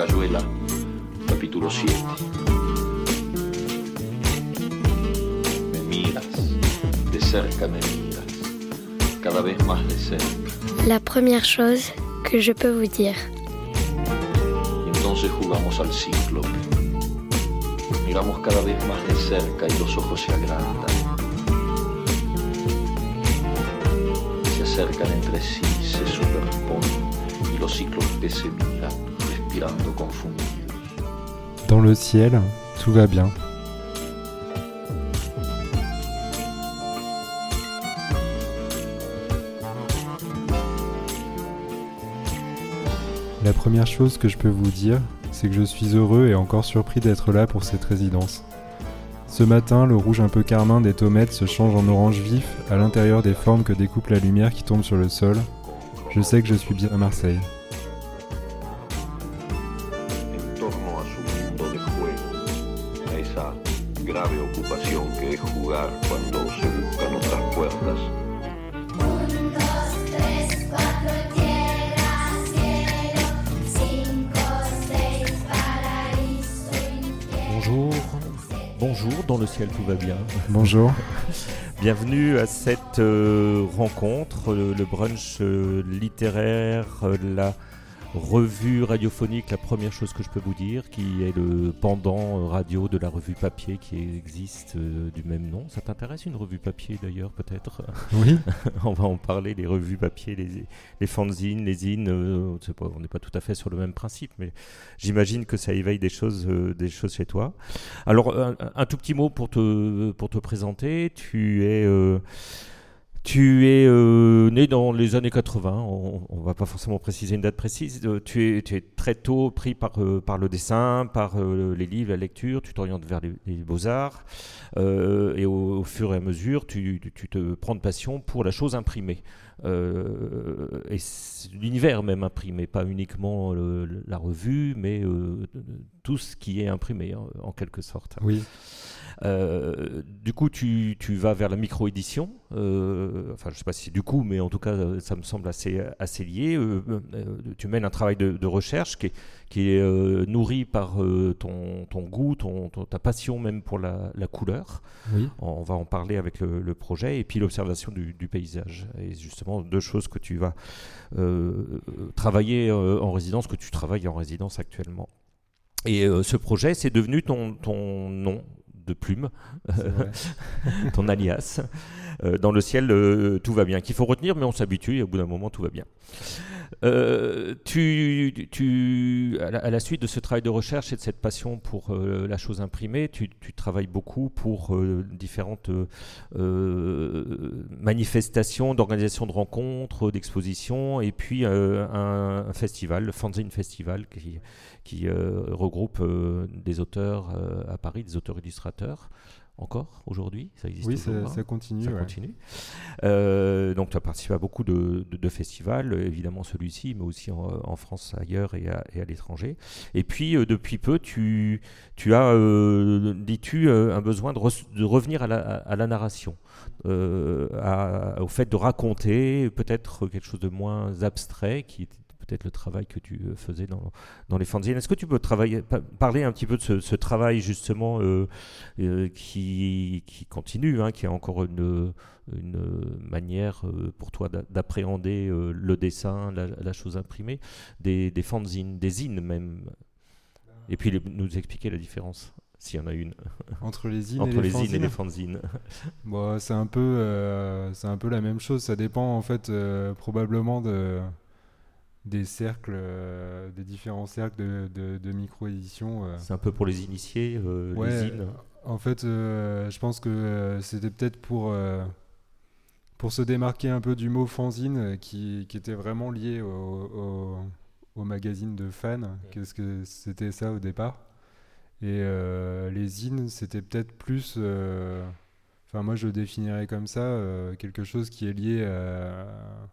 Cayuela, capítulo 7. Me miras, de cerca me miras, cada vez más de cerca. La première chose que je peux vous dire. Entonces jugamos al ciclo. Miramos cada vez más de cerca y los ojos se agrandan. Se acercan entre sí, se superponen y los ciclos que se Dans le ciel, tout va bien. La première chose que je peux vous dire, c'est que je suis heureux et encore surpris d'être là pour cette résidence. Ce matin, le rouge un peu carmin des tomates se change en orange vif à l'intérieur des formes que découpe la lumière qui tombe sur le sol. Je sais que je suis bien à Marseille. Va bien. Bonjour. Bienvenue à cette euh, rencontre, le, le brunch euh, littéraire, euh, la revue radiophonique, la première chose que je peux vous dire, qui est le pendant euh, radio de la revue papier qui existe euh, du même nom. Ça t'intéresse une revue papier d'ailleurs peut-être? Oui On va en parler, les revues papier, les, les fanzines, les zines, euh, on n'est pas tout à fait sur le même principe, mais j'imagine que ça éveille des choses, euh, des choses chez toi. Alors, un, un tout petit mot pour te, pour te présenter. Tu es, euh, tu es euh, né dans les années 80, on ne va pas forcément préciser une date précise. Euh, tu, es, très tôt pris par, euh, le dessin, par les livres, la lecture, tu t'orientes vers les, beaux-arts, et au, fur et à mesure, tu, te prends de passion pour la chose imprimée. Et l'univers même imprimé, pas uniquement la revue, mais tout ce qui est imprimé hein, en quelque sorte. Oui. Euh, du coup, tu, tu vas vers la micro-édition. euh, enfin, je ne sais pas si c'est du coup, mais en tout cas, euh, ça me semble assez, assez lié. Euh, tu mènes un travail de, de recherche qui est, qui est nourri par ton, ton goût, ton, ton- ta passion même pour la, la couleur. Oui. On va en parler avec le, le projet et puis l'observation du, du paysage. Et justement, deux choses que tu vas travailler en résidence, que tu travailles en résidence actuellement. Et euh, ce projet, c'est devenu ton, ton nom de plume, ton alias. Euh, dans le ciel, euh, tout va bien. Qu'il faut retenir, mais on s'habitue et au bout d'un moment, tout va bien. Euh, tu, tu, à, la, à la suite de ce travail de recherche et de cette passion pour euh, la chose imprimée, tu, tu travailles beaucoup pour euh, différentes manifestations, d'organisation de rencontres, d'expositions, et puis un, un festival, le Fanzine Festival, qui, qui euh, regroupe euh, des auteurs euh, à Paris, des auteurs illustrateurs. Encore aujourd'hui Ça existe Oui, ça, hein ça continue. ça ouais. continue. Euh, donc tu as participé à beaucoup de, de- de festivals, évidemment celui-ci, mais aussi en, en France, ailleurs et à, l'étranger. Et puis euh, depuis peu, tu, tu as, euh, dis-tu, un besoin de, re- de revenir à la, à la narration, à- au fait de raconter peut-être quelque chose de moins abstrait qui peut-être le travail que tu euh, faisais dans, dans les fanzines. Est-ce que tu peux travailler, pa- parler un petit peu de ce, ce travail justement euh, euh, qui, qui continue, hein, qui est encore une, une manière pour toi d'a- d'appréhender le dessin, la, la chose imprimée, des, des fanzines, des zines même. Et puis les- nous expliquer la différence, s'il y en a une, Entre les zines entre et les les, et fanzines. les fanzines. Bon, c'est un peu, euh, un peu la même chose. Ça dépend en fait euh, probablement de des cercles, euh, des différents cercles de, de, de micro-édition. euh. C'est un peu pour les initiés, euh, Ouais, les zines. En fait, euh, je pense que euh, c'était peut-être pour euh, pour se démarquer un peu du mot fanzine euh, qui, qui était vraiment lié au, au, au magazine de fans. Qu'est-ce que c'était ça au départ Et euh, les zines, c'était peut-être plus. euh, Enfin, moi, je le définirais comme ça, euh, quelque chose qui est lié à, à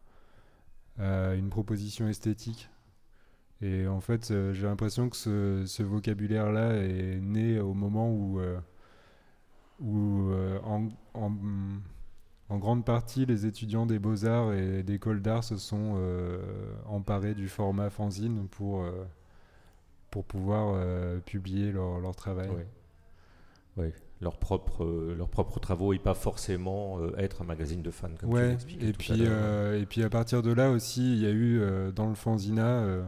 une proposition esthétique. Et en fait, euh, j'ai l'impression que ce, vocabulaire-là est né au moment où, euh, où euh, en, grande partie, les étudiants des beaux-arts et d'écoles d'art se sont euh, emparés du format fanzine pour, euh, pour pouvoir euh, publier leur, leur travail. Ouais. Ouais, leurs propres, euh, leurs propres travaux et pas forcément euh, être un magazine de fans comme tu Ouais, et tout à puis, l'heure. euh, et puis à partir de là aussi, il y a eu euh, dans le fanzina euh,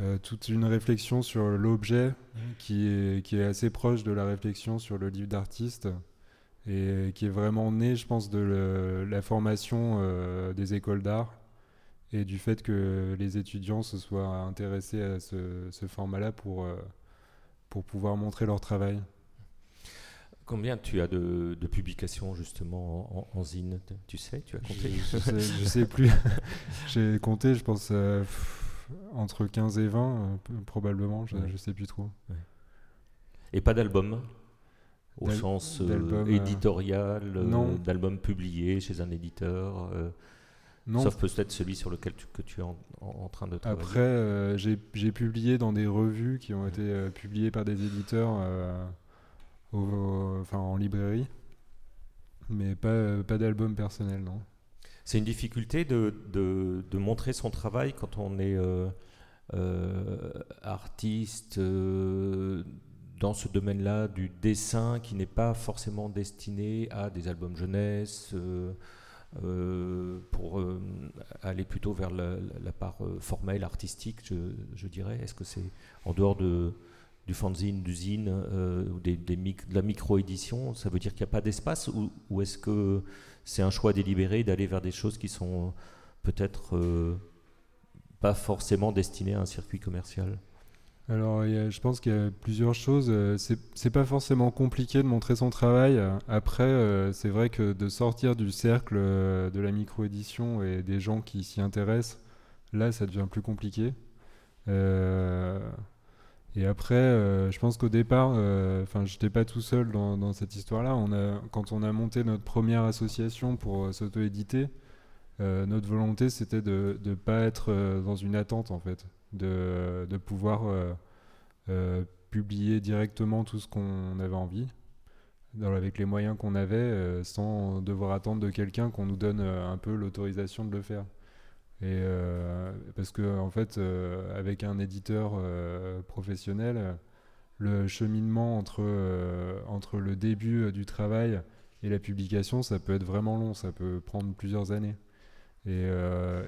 euh, toute une réflexion sur l'objet qui est, qui est assez proche de la réflexion sur le livre d'artiste et qui est vraiment né, je pense, de le- la formation euh, des écoles d'art et du fait que les étudiants se soient intéressés à ce, ce format-là pour, euh, pour pouvoir montrer leur travail. Combien tu as de, de publications justement en, en- zine? Tu sais, tu as compté? Je sais, je sais plus. J'ai compté, je pense, euh, pff, entre 15 et 20, euh, probablement, je, Ouais. je sais plus trop. Et pas d'album? Au sens euh, euh, éditorial, non. d'album publié chez un éditeur, Non, sauf peut-être celui sur lequel tu, que tu es en, train de travailler. après, euh, j'ai j'ai publié dans des revues qui ont été euh, publiées par des éditeurs euh, en librairie, mais pas, pas d'album personnel, non. C'est une difficulté de, de- montrer son travail quand on est euh, euh, artiste euh, dans ce domaine-là du dessin qui n'est pas forcément destiné à des albums jeunesse, pour aller plutôt vers la, part formelle, artistique, je dirais. Est-ce que c'est en dehors de, du fanzine, du zine, euh, de la micro-édition, ça veut dire qu'il n'y a pas d'espace ou, est-ce que c'est un choix délibéré d'aller vers des choses qui sont peut-être euh, pas forcément destinées à un circuit commercial? Alors, je pense qu'il y a plusieurs choses. Euh, C'est pas forcément compliqué de montrer son travail. Euh, Après, euh, c'est vrai que de sortir du cercle euh, de la micro-édition et des gens qui s'y intéressent, là, ça devient plus compliqué. Euh, et après, euh, je pense qu'au départ, euh, enfin, je n'étais pas tout seul dans, cette histoire-là. Quand on a monté notre première association pour euh, s'auto-éditer, euh, notre volonté, c'était de ne pas être euh, dans une attente, en fait de, pouvoir euh, euh, publier directement tout ce qu'on avait envie, avec les moyens qu'on avait, euh, sans devoir attendre de quelqu'un qu'on nous donne euh, un peu l'autorisation de le faire. Et euh, parce que en fait, euh, avec un éditeur euh, professionnel, le cheminement entre, entre le début du travail et la publication, ça peut être vraiment long, ça peut prendre plusieurs années. Et,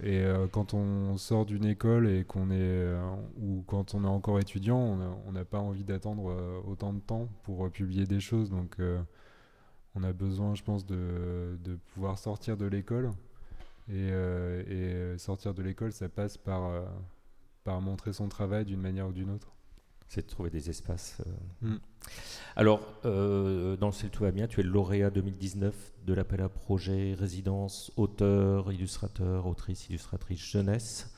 et quand on sort d'une école et qu'on est ou quand on est encore étudiant, on n'a pas envie d'attendre autant de temps pour publier des choses. Donc, on a besoin, je pense, de, de pouvoir sortir de l'école. Et, euh, et euh, sortir de l'école, ça passe par, euh, par montrer son travail d'une manière ou d'une autre. C'est de trouver des espaces. Mm. Alors, euh, dans le ciel tout va bien, tu es le lauréat 2019 de l'appel à projet résidence auteur, illustrateur, autrice, illustratrice jeunesse,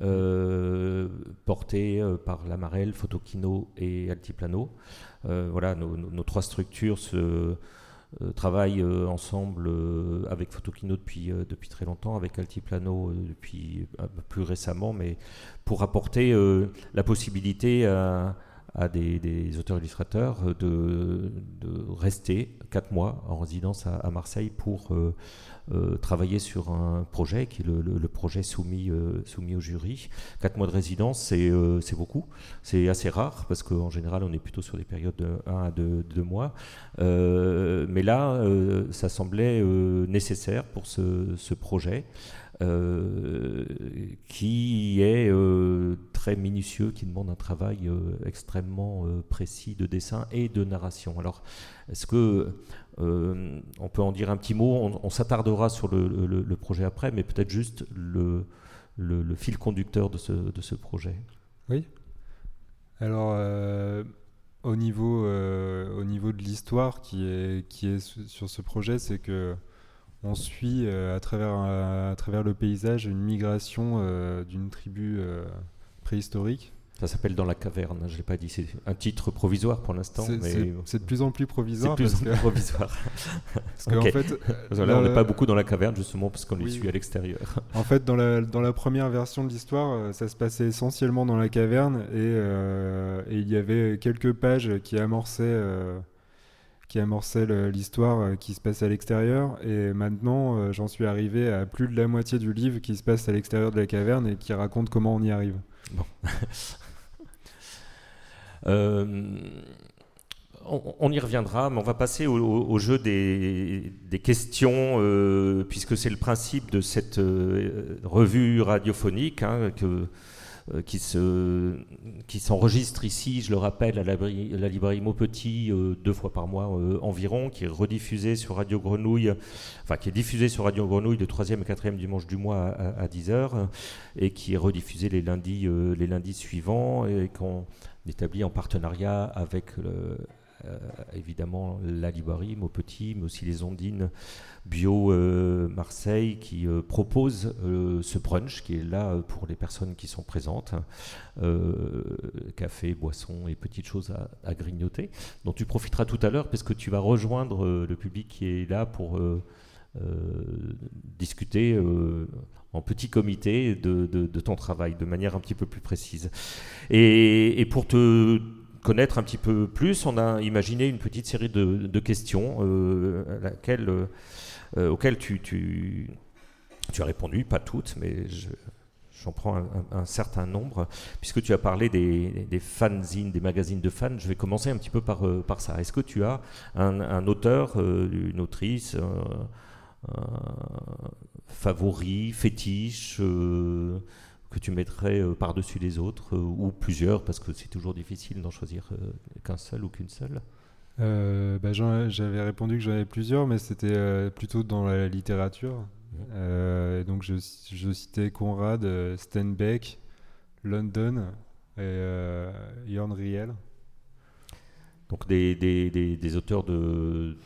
euh, porté par Lamarelle, Photokino et Altiplano. Euh, voilà, nos, nos- nos trois structures se travaillent euh, ensemble euh, avec Photokino depuis, euh, depuis très longtemps, avec Altiplano euh, depuis euh, plus récemment, mais pour apporter euh, la possibilité à, des, auteurs-illustrateurs euh, de, de rester quatre mois en résidence à Marseille pour euh, travailler sur un projet qui est le, projet soumis, euh, soumis au jury. Quatre mois de résidence, c'est euh, beaucoup. C'est assez rare parce qu'en général, on est plutôt sur des périodes de 1 à 2, mois. Euh, mais là, ça semblait nécessaire pour ce, ce projet. Euh, qui est euh, très minutieux, qui demande un travail euh, extrêmement précis de dessin et de narration. Alors, est-ce que on peut en dire un petit mot? On, s'attardera sur le, projet après, mais peut-être juste le, fil conducteur de ce, de ce projet. Oui. Alors, au, niveau, au niveau de l'histoire qui est, qui est su- sur ce projet, c'est que on suit euh, à, travers, à travers le paysage une migration euh, d'une tribu euh, préhistorique. Ça s'appelle Dans la caverne, je ne l'ai pas dit, c'est un titre provisoire pour l'instant. C'est- mais C'est c'est de plus en plus c'est provisoire plus parce en que, plus provisoire. parce que, Ok. en fait, Voilà, on n'est pas beaucoup dans la caverne justement parce qu'on les Oui. suit à l'extérieur. En fait, dans la, dans la première version de l'histoire, ça se passait essentiellement dans la caverne et, euh, et il y avait quelques pages qui amorçaient, euh, qui amorçaient le- l'histoire euh, qui se passe à l'extérieur. Et maintenant, euh, j'en suis arrivé à plus de la moitié du livre qui se passe à l'extérieur de la caverne et qui raconte comment on y arrive. Euh, on, y reviendra, mais on va passer au, jeu des, questions, puisque c'est le principe de cette revue radiophonique hein, que, qui se- qui s'enregistre ici, je le rappelle, à la, la librairie Maupetit euh, deux fois par mois euh, environ, qui est rediffusée sur Radio Grenouille, enfin qui est diffusée sur Radio Grenouille le troisième et quatrième dimanche du mois à, 10h, et qui est rediffusée les lundis, euh, les lundis suivants, et qu'on établit en partenariat avec le- euh, évidemment la librairie Maupetit, mais aussi les Ondines Bio euh, Marseille qui euh, propose euh, ce brunch qui est là euh, pour les personnes qui sont présentes. Euh, café, boisson et petites choses à, grignoter, dont tu profiteras tout à l'heure parce que tu vas rejoindre euh, le public qui est là pour euh, euh, discuter euh, en petit comité de, ton travail de manière un petit peu plus précise. Et pour te connaître un petit peu plus, on a imaginé une petite série de, questions euh, euh, euh, auxquelles tu, as répondu, pas toutes, mais je- j'en prends un, certain nombre, puisque tu as parlé des, fanzines, des magazines de fans. Je vais commencer un petit peu par, ça. Est-ce que tu as un, un auteur, une autrice, favori, fétiche que tu mettrais euh, par-dessus les autres, euh, ou plusieurs, parce que c'est toujours difficile d'en choisir euh, qu'un seul ou qu'une seule? Euh, bah, J'avais répondu que j'en avais plusieurs, mais c'était euh, plutôt dans la littérature. Euh, donc je, je citais Conrad, Steinbeck, London et Jorn Riel. Donc des, des- des- des auteurs de,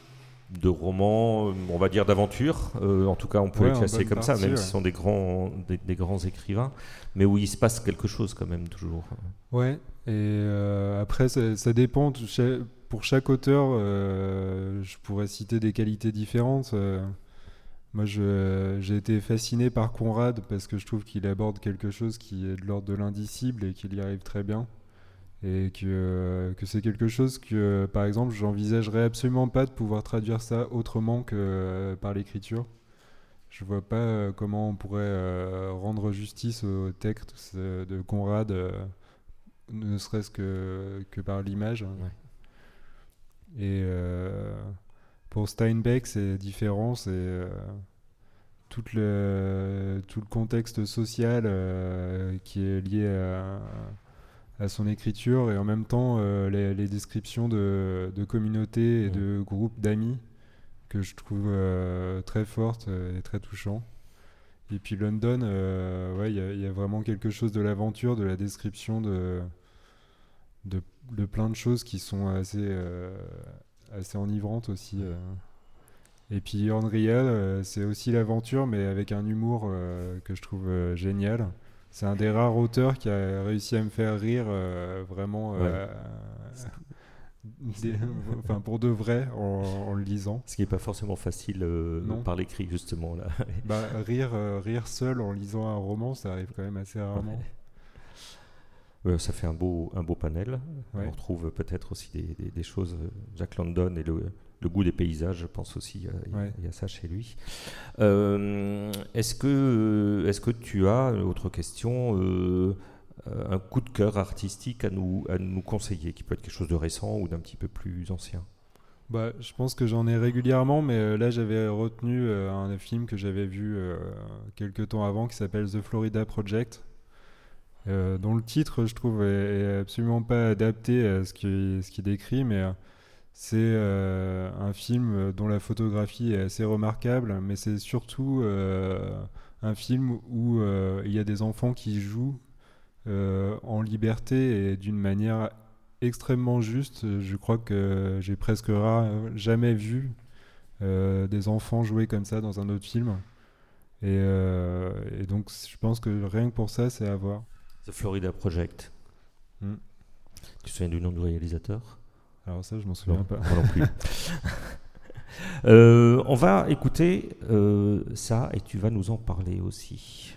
de romans, euh, on va dire d'aventure, euh, en tout cas on peut Ouais, les classer comme ça, même ouais. si ce sont des grands, des, des grands écrivains, mais où il se passe quelque chose quand même toujours. Ouais, et euh, après, ça, ça dépend. Pour chaque auteur, euh, je pourrais citer des qualités différentes. Moi, j'ai été fasciné par Conrad parce que je trouve qu'il aborde quelque chose qui est de l'ordre de l'indicible et qu'il y arrive très bien. Et que, que c'est quelque chose que, par exemple, j'envisagerais absolument pas de pouvoir traduire ça autrement que euh, par l'écriture. Je vois pas euh, comment on pourrait euh, rendre justice au texte de Conrad. ne serait-ce que, que par l'image. Et euh, pour Steinbeck, c'est différent, c'est euh, tout, le, tout le contexte social euh, qui est lié à, à son écriture et en même temps euh, les, les descriptions de, de communautés et de groupes d'amis que je trouve euh, très fortes et très touchants. Et puis London, euh, ouais, il y a- il y, a vraiment quelque chose de l'aventure, de la description de, de, de plein de choses qui sont assez, euh, assez enivrantes aussi. euh. Et puis Unreal, euh, c'est aussi l'aventure, mais avec un humour euh, que je trouve euh, génial. C'est un des rares auteurs qui a réussi à me faire rire euh, vraiment euh, des- enfin, pour de vrai en, en le lisant. Ce qui n'est pas forcément facile euh, Non. par l'écrit justement là. Bah, rire, euh, rire seul en lisant un roman, ça arrive quand même assez rarement. Euh, ça fait un beau, un beau panel. Ouais. On retrouve peut-être aussi des, des- des choses. Jack London et le, le goût des paysages, je pense aussi, euh, il y a- Ouais. il y, a ça chez lui. Euh, est-ce, que, est-ce que tu as, autre question, euh, euh, un coup de cœur artistique à nous, à nous conseiller, qui peut être quelque chose de récent ou d'un petit peu plus ancien? Bah, je pense que j'en ai régulièrement, mais euh, là j'avais retenu euh, un film que j'avais vu euh, quelques temps avant qui s'appelle The Florida Project, euh, dont le titre je trouve est, est absolument pas adapté à ce qui, ce qui décrit, mais euh, c'est euh, un film dont la photographie est assez remarquable, mais c'est surtout euh, un film où euh, il y a des enfants qui jouent en liberté et d'une manière extrêmement juste. Je crois que j'ai presque jamais vu des enfants jouer comme ça dans un autre film. Et, et donc je pense que rien que pour ça, c'est à voir. The Florida Project. Hmm. Tu te souviens du nom du réalisateur? Alors ça, je m'en souviens Non, pas. moi non plus. Euh, on va écouter euh, ça et tu vas nous en parler aussi.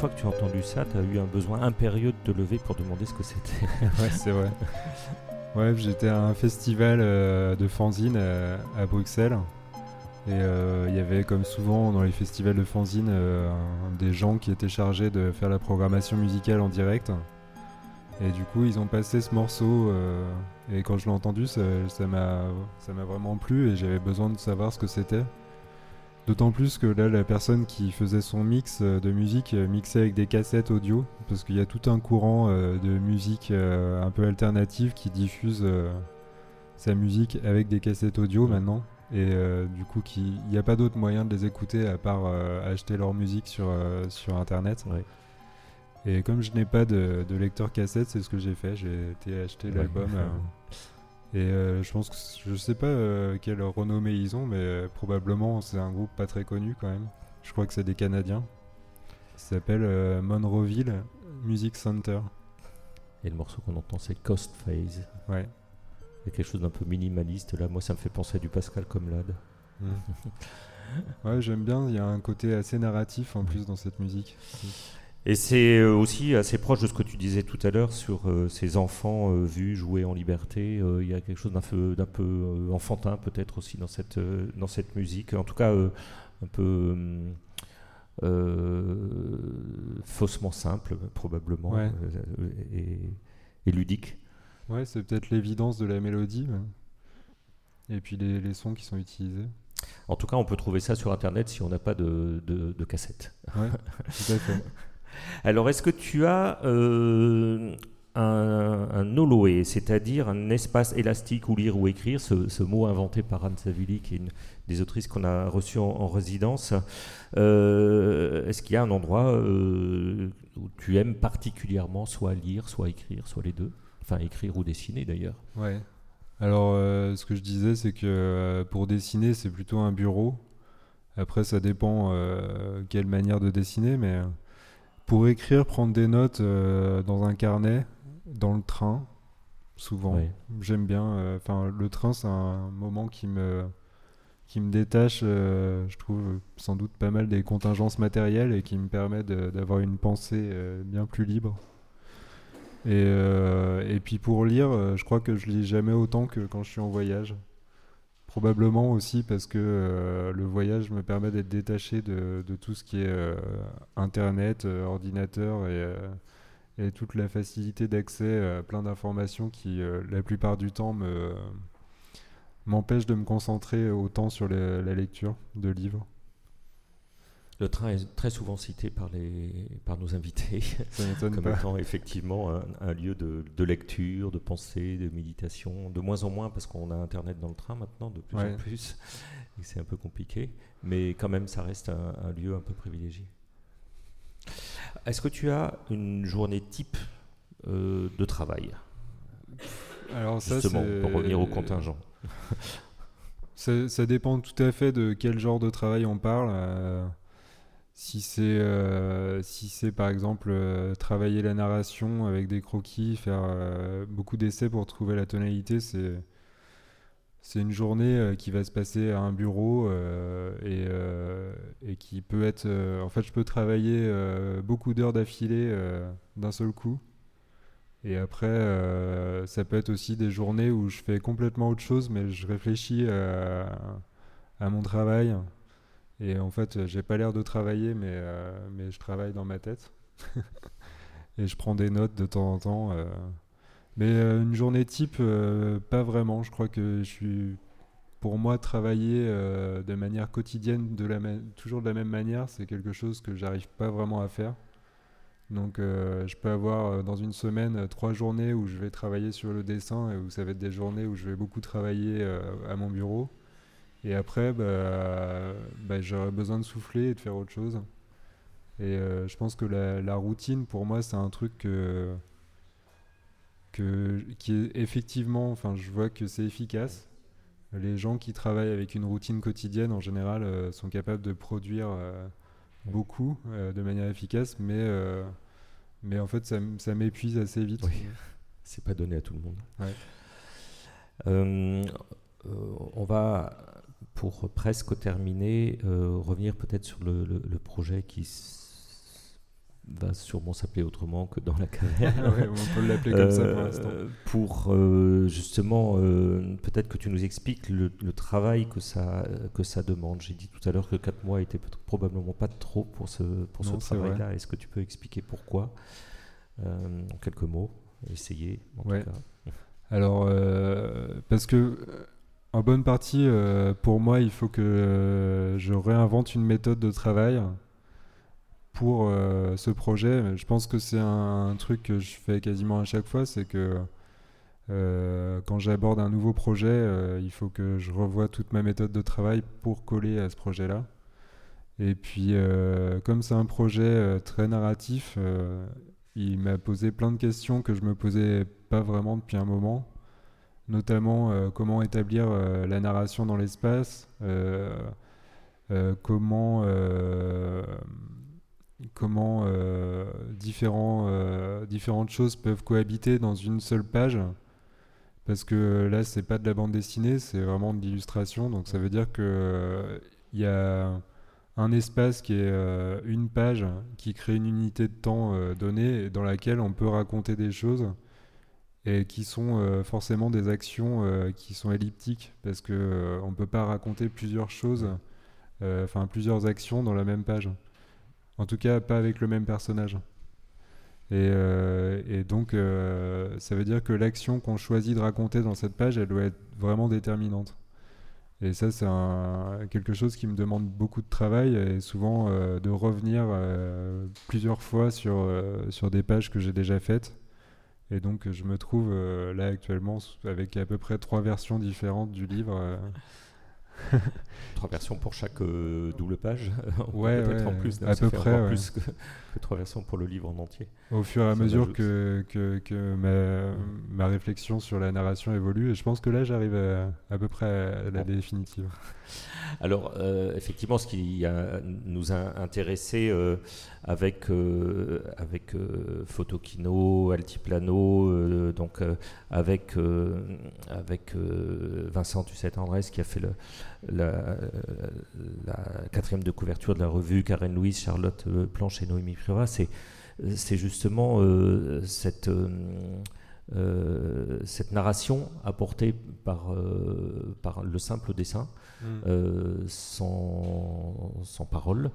Fois que tu as entendu ça, tu as eu un besoin impérieux de te lever pour demander ce que c'était. ouais, c'est vrai. Ouais, j'étais à un festival euh, de fanzine euh, à Bruxelles. Et euh, il y avait, comme souvent dans les festivals de fanzine, des gens qui étaient chargés de faire la programmation musicale en direct. Et du coup, ils ont passé ce morceau. et quand je l'ai entendu, ça m'a ça m'a vraiment plu et j'avais besoin de savoir ce que c'était. D'autant plus que là, la personne qui faisait son mix euh, de musique euh, mixait avec des cassettes audio, parce qu'il y a tout un courant euh, de musique euh, un peu alternative qui diffuse euh, sa musique avec des cassettes audio Ouais. maintenant. Et du coup, il n'y a pas d'autre moyen de les écouter à part acheter leur musique sur, sur internet. Ouais. Et comme je n'ai pas de, de lecteur cassette, c'est ce que j'ai fait. J'ai été acheter l'album. et euh, je pense que je sais pas euh, quelle renommée ils ont, mais euh, probablement c'est un groupe pas très connu quand même. Je crois que c'est des Canadiens. Ça s'appelle Monroeville Music Center. Et le morceau qu'on entend, c'est Coast Phase. Ouais. Il y a quelque chose d'un peu minimaliste là. Moi, ça me fait penser à du Pascal Comlade. ouais, j'aime bien. Il y a un côté assez narratif en plus dans cette musique. Et c'est euh, aussi assez proche de ce que tu disais tout à l'heure sur euh, ces enfants euh, vus jouer en liberté. Euh, Il y a quelque chose d'un peu, enfantin peut-être aussi dans cette, dans cette musique. En tout cas, un peu faussement simple probablement Ouais. et, et ludique. Ouais, c'est peut-être l'évidence de la mélodie. mais- Et puis les, les sons qui sont utilisés. En tout cas, on peut trouver ça sur Internet si on n'a pas de, de, de cassette. Ouais, tout à fait. Alors, est-ce que tu as euh, un, un Oloé, c'est-à-dire un espace élastique où lire ou écrire, ce, mot inventé par Anne Savili, qui est une des autrices qu'on a reçues en, en résidence Euh, Est-ce qu'il y a un endroit euh, où tu aimes particulièrement soit lire, soit écrire, soit les deux? Enfin, écrire ou dessiner d'ailleurs. Ouais. Alors, ce que je disais, c'est que pour dessiner, c'est plutôt un bureau. Après, ça dépend quelle manière de dessiner, mais pour écrire, prendre des notes euh, dans un carnet, dans le train, souvent. J'aime bien. euh, Enfin, le train, c'est un moment qui me qui me détache, euh, je trouve, sans doute pas mal des contingences matérielles et qui me permet d'avoir une pensée bien plus libre. Et, et puis pour lire, je crois que je lis jamais autant que quand je suis en voyage. Probablement aussi parce que euh, le voyage me permet d'être détaché de, tout ce qui est euh, internet, euh, ordinateur et, toute la facilité d'accès à plein d'informations qui, la plupart du temps, me m'empêche de me concentrer autant sur la lecture de livres. Le train est très souvent cité par, les, par nos invités. Comme pas. étant effectivement un, un lieu de, de lecture, de pensée, de méditation. De moins en moins parce qu'on a Internet dans le train maintenant, de plus Ouais. en plus. Et c'est un peu compliqué. Mais quand même, ça reste un, un lieu un peu privilégié. Est-ce que tu as une journée type euh, de travail? Alors ça, Justement, c'est- pour revenir au contingent. Ça, ça dépend tout à fait de quel genre de travail on parle. euh, si c'est euh, si par exemple euh, travailler la narration avec des croquis, faire euh, beaucoup d'essais pour trouver la tonalité, c'est une journée qui va se passer à un bureau et, et qui peut être. en fait, je peux travailler beaucoup d'heures d'affilée d'un seul coup. Et après, ça peut être aussi des journées où je fais complètement autre chose, mais je réfléchis à mon travail. Et en fait, j'ai pas l'air de travailler, mais, euh, mais je travaille dans ma tête. et je prends des notes de temps en temps. euh. Mais euh, une journée type, euh, pas vraiment. Je crois que je suis, pour moi, travailler euh, de manière quotidienne, toujours de la même manière, c'est quelque chose que j'arrive pas vraiment à faire. Donc euh, je peux avoir euh, dans une semaine euh, trois journées où je vais travailler sur le dessin et où ça va être des journées où je vais beaucoup travailler euh, à mon bureau. Et après, bah, bah, j'aurai besoin de souffler et de faire autre chose. Et euh, je pense que la, la routine, pour moi, c'est un truc que, que, qui est effectivement, enfin, je vois que c'est efficace. Les gens qui travaillent avec une routine quotidienne, en général, euh, sont capables de produire euh, beaucoup de manière efficace, mais, mais en fait, ça, ça m'épuise assez vite. Oui. C'est pas donné à tout le monde. Ouais. On va pour presque terminer, euh, revenir peut-être sur le, le- le projet qui va sûrement s'appeler autrement que dans la caverne. Ouais, on peut l'appeler comme ça pour Euh, l'instant. pour, euh, justement, euh, peut-être que tu nous expliques le, le travail que ça, que ça demande. J'ai dit tout à l'heure que 4 mois était probablement pas trop pour ce, pour ce Non, travail-là. Est-ce que tu peux expliquer pourquoi? Euh, En quelques mots, essayer en Ouais. tout cas. Alors, euh, parce que euh, en bonne partie, euh, pour moi, il faut que euh, je réinvente une méthode de travail pour euh, ce projet. Je pense que c'est un, un truc que je fais quasiment à chaque fois, c'est que quand j'aborde un nouveau projet, il faut que je revoie toute ma méthode de travail pour coller à ce projet-là. Et puis, comme c'est un projet très narratif, il m'a posé plein de questions que je me posais pas vraiment depuis un moment, notamment euh, comment établir euh, la narration dans l'espace, euh, euh, comment, euh, euh, euh, différentes choses peuvent cohabiter dans une seule page. Parce que là, c'est pas de la bande dessinée, c'est vraiment de l'illustration. Donc ça veut dire que euh, il y a un espace qui est euh, une page qui crée une unité de temps euh, donnée dans laquelle on peut raconter des choses et qui sont euh, forcément des actions euh, qui sont elliptiques parce que euh, on peut pas raconter plusieurs choses, euh, enfin plusieurs actions dans la même page. En tout cas, pas avec le même personnage. Et, et donc, ça veut dire que l'action qu'on choisit de raconter dans cette page, elle doit être vraiment déterminante. Et ça, c'est quelque chose qui me demande beaucoup de travail et souvent de revenir plusieurs fois sur, sur des pages que j'ai déjà faites. Et donc, je me trouve euh, là actuellement avec à peu près trois versions différentes du livre. euh. Trois versions pour chaque euh, double page. Ouais, peut-être ouais, en plus, à peu près, ouais. plus que, que trois versions pour le livre en entier. au fur et à mesure que, que, que ma, ma réflexion sur la narration évolue. Et je pense que là, j'arrive à, à peu près à la Bon. définitive. Alors, euh, effectivement, ce qui a- nous a intéressé avec, euh, avec euh, Photokino, Altiplano, euh, donc avec, avec Vincent Tusset-Andrés qui a fait le, la, la quatrième de couverture de la revue, Karen Louise, Charlotte Planche et Noémie Priva, c'est justement cette, euh, cette narration apportée par, euh, par le simple dessin euh, sans, sans parole,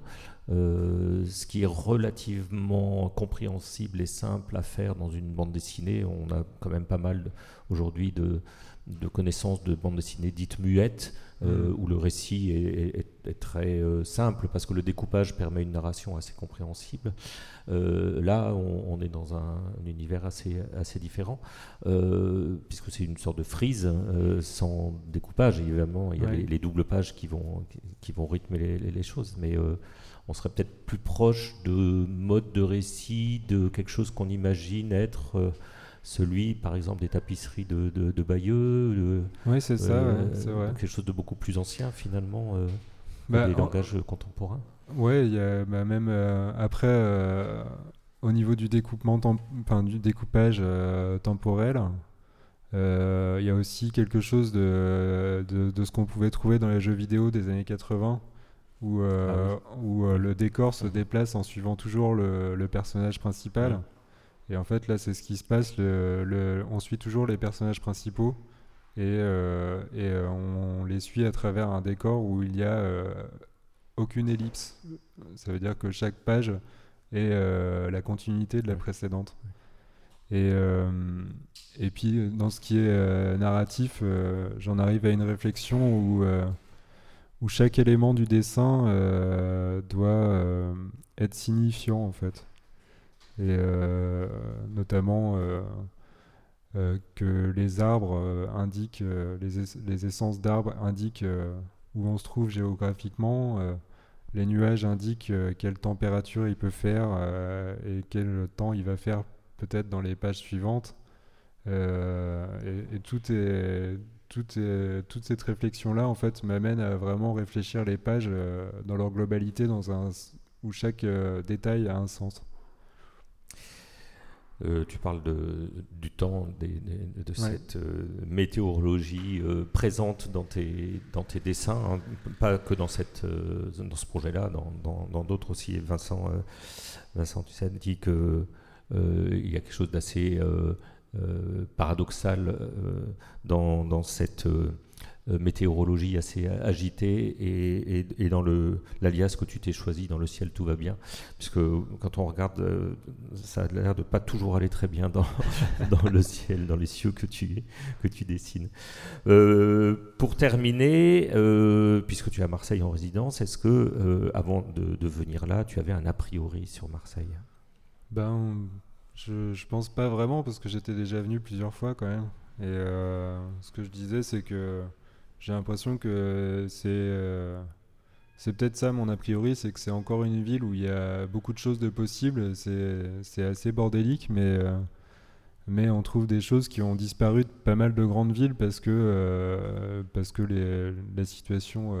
euh, ce qui est relativement compréhensible et simple à faire dans une bande dessinée. On a quand même pas mal aujourd'hui de, de connaissances de bandes dessinées dites muettes, euh, Mm. où le récit est, est- est très euh, simple parce que le découpage permet une narration assez compréhensible. Là, on, on est dans un, un univers assez, assez différent, puisque c'est une sorte de frise euh, sans découpage. Évidemment, il y a Ouais. les, les doubles pages qui vont, qui, qui vont rythmer les, les- les choses, mais on serait peut-être plus proche de mode de récit, de quelque chose qu'on imagine être euh, celui, par exemple, des tapisseries de, de, de Bayeux, de, Oui, c'est ça, euh, ouais, c'est vrai. quelque chose de beaucoup plus ancien finalement, euh, Bah, des en- langages contemporains. A bah, même euh, après euh, au niveau du découpement, tem- enfin du découpage temporel, euh, il y a aussi quelque chose de, de, de ce qu'on pouvait trouver dans les jeux vidéo des années 80, où, euh, où euh, le décor se déplace en suivant toujours le, le personnage principal. Et en fait, là, c'est ce qui se passe. Le, le- on suit toujours les personnages principaux et, euh, et on les suit à travers un décor où il y a aucune ellipse. Ça veut dire que chaque page est la continuité de la précédente. Et, et puis, dans ce qui est narratif, j'en arrive à une réflexion où, où chaque élément du dessin euh, doit euh, être signifiant, en fait. Et euh, notamment que les arbres indiquent, les, es- les essences d'arbres indiquent où on se trouve géographiquement. les nuages indiquent quelle température il peut faire et quel temps il va faire peut-être dans les pages suivantes. Et tout est, toute cette réflexion-là, en fait, m'amène à vraiment réfléchir les pages euh, dans leur globalité, dans un, où chaque euh, détail a un sens. Euh, tu parles de, du temps, des- des- de Ouais. cette météorologie présente dans tes, dans tes dessins, hein, pas que dans, cette, dans ce projet-là, dans- d'autres aussi. Vincent, Vincent tu sais, dit euh, il y a quelque chose d'assez paradoxal euh, dans, cette euh, euh, météorologie assez agitée et, et- et dans l'alias que tu t'es choisi dans le ciel tout va bien. Puisque quand on regarde euh, ça a l'air de pas toujours aller très bien dans, le ciel dans les cieux que tu que tu dessines. Euh, pour terminer euh, puisque tu es à Marseille en résidence est-ce que euh, avant de, de venir là tu avais un a priori sur Marseille? Ben, je, pense pas vraiment parce que j'étais déjà venu plusieurs fois quand même. Et euh, ce que je disais, c'est que j'ai l'impression que c'est euh, c'est peut-être ça mon a priori, c'est que c'est encore une ville où il y a beaucoup de choses de possibles. C'est assez bordélique, mais euh, mais on trouve des choses qui ont disparu de pas mal de grandes villes parce que parce que les, la situation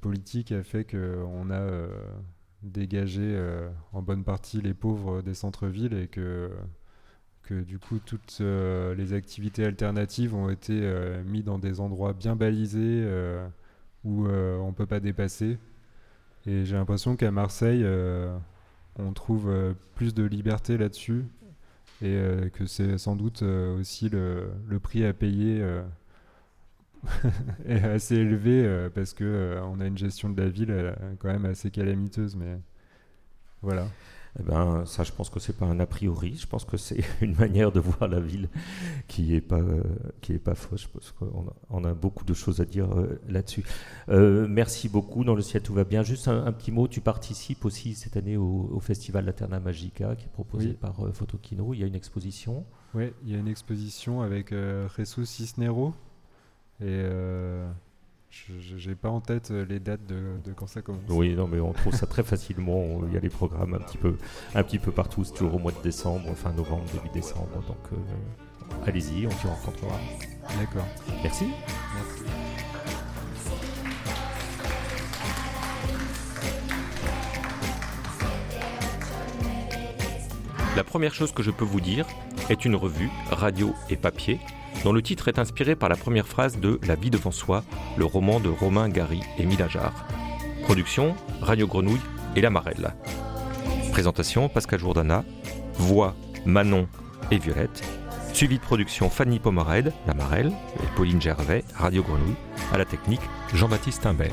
politique a fait qu'on a dégagé euh, en bonne partie les pauvres des centres-villes et que, que du coup toutes euh, les activités alternatives ont été euh, mises dans des endroits bien balisés euh, où on ne peut pas dépasser. Et j'ai l'impression qu'à Marseille, on trouve plus de liberté là-dessus et que c'est sans doute aussi le prix à payer est assez élevé euh, parce que euh, on a une gestion de la ville euh, quand même assez calamiteuse mais voilà Eh ben, ça, je pense que c'est pas un a priori. Je pense que c'est une manière de voir la ville qui est pas euh, qui est pas fausse. Je pense qu'on a, on a beaucoup de choses à dire euh, là-dessus. Euh, merci beaucoup. Dans le ciel, tout va bien. Juste un, un petit mot. Tu participes aussi cette année au, au festival Laterna Magica qui est proposé Oui. par Photokino. Il y a une exposition. ouais il y a une exposition avec Jesus Cisnero et euh, j'ai pas en tête euh, les dates de, de quand ça commence Oui, non, mais on trouve ça très facilement. Il y a les programmes un petit peu, un petit peu partout. C'est toujours au mois de décembre, fin novembre, début décembre. Donc, euh, allez-y, on s'y rencontrera. d'accord Merci. merci La première chose que je peux vous dire est une revue, radio et papier, dont le titre est inspiré par la première phrase de La vie devant soi, le roman de Romain Gary et Mila Jarre. Production, Radio Grenouille et La Marelle. Présentation, Pascal Jourdana. Voix, Manon et Violette. Suivi de production, Fanny Pomered, La Marelle, et Pauline Gervais, Radio Grenouille. À la technique, Jean-Baptiste Imbert.